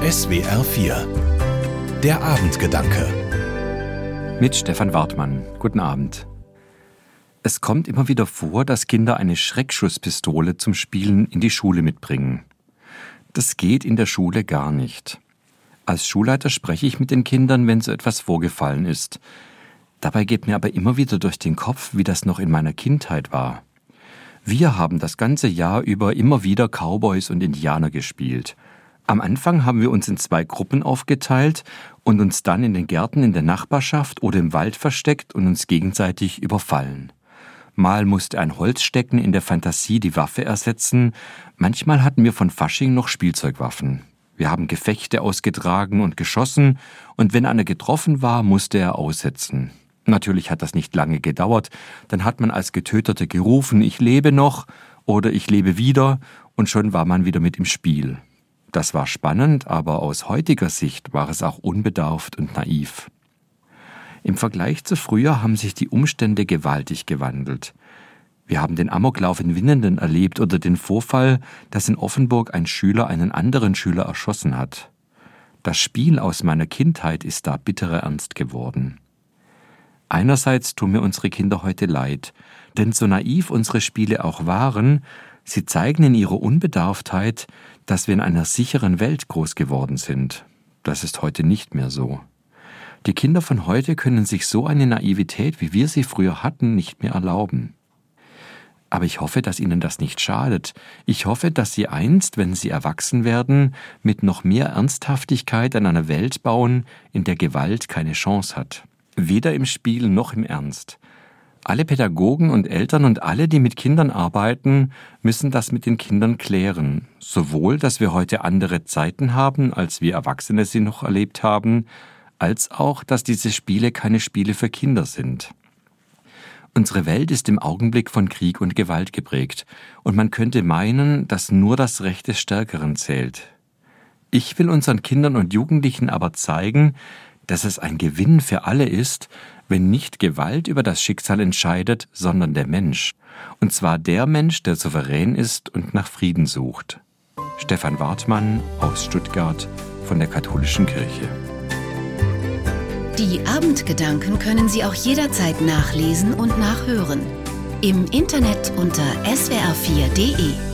SWR 4 Der Abendgedanke Mit Stefan Wartmann. Guten Abend. Es kommt immer wieder vor, dass Kinder eine Schreckschusspistole zum Spielen in die Schule mitbringen. Das geht in der Schule gar nicht. Als Schulleiter spreche ich mit den Kindern, wenn so etwas vorgefallen ist. Dabei geht mir aber immer wieder durch den Kopf, wie das noch in meiner Kindheit war. Wir haben das ganze Jahr über immer wieder Cowboys und Indianer gespielt. Am Anfang haben wir uns in zwei Gruppen aufgeteilt und uns dann in den Gärten in der Nachbarschaft oder im Wald versteckt und uns gegenseitig überfallen. Mal musste ein Holzstecken in der Fantasie die Waffe ersetzen, manchmal hatten wir von Fasching noch Spielzeugwaffen. Wir haben Gefechte ausgetragen und geschossen, und wenn einer getroffen war, musste er aussetzen. Natürlich hat das nicht lange gedauert, dann hat man als Getöteter gerufen, ich lebe noch oder ich lebe wieder, und schon war man wieder mit im Spiel. Das war spannend, aber aus heutiger Sicht war es auch unbedarft und naiv. Im Vergleich zu früher haben sich die Umstände gewaltig gewandelt. Wir haben den Amoklauf in Winnenden erlebt oder den Vorfall, dass in Offenburg ein Schüler einen anderen Schüler erschossen hat. Das Spiel aus meiner Kindheit ist da bitterer Ernst geworden. Einerseits tun mir unsere Kinder heute leid, denn so naiv unsere Spiele auch waren, sie zeigen in ihrer Unbedarftheit, dass wir in einer sicheren Welt groß geworden sind. Das ist heute nicht mehr so. Die Kinder von heute können sich so eine Naivität, wie wir sie früher hatten, nicht mehr erlauben. Aber ich hoffe, dass ihnen das nicht schadet. Ich hoffe, dass sie einst, wenn sie erwachsen werden, mit noch mehr Ernsthaftigkeit an einer Welt bauen, in der Gewalt keine Chance hat. Weder im Spiel noch im Ernst. Alle Pädagogen und Eltern und alle, die mit Kindern arbeiten, müssen das mit den Kindern klären. Sowohl, dass wir heute andere Zeiten haben, als wir Erwachsene sie noch erlebt haben, als auch, dass diese Spiele keine Spiele für Kinder sind. Unsere Welt ist im Augenblick von Krieg und Gewalt geprägt, und man könnte meinen, dass nur das Recht des Stärkeren zählt. Ich will unseren Kindern und Jugendlichen aber zeigen, dass es ein Gewinn für alle ist, wenn nicht Gewalt über das Schicksal entscheidet, sondern der Mensch. Und zwar der Mensch, der souverän ist und nach Frieden sucht. Stefan Wartmann aus Stuttgart von der Katholischen Kirche. Die Abendgedanken können Sie auch jederzeit nachlesen und nachhören. Im Internet unter swr4.de.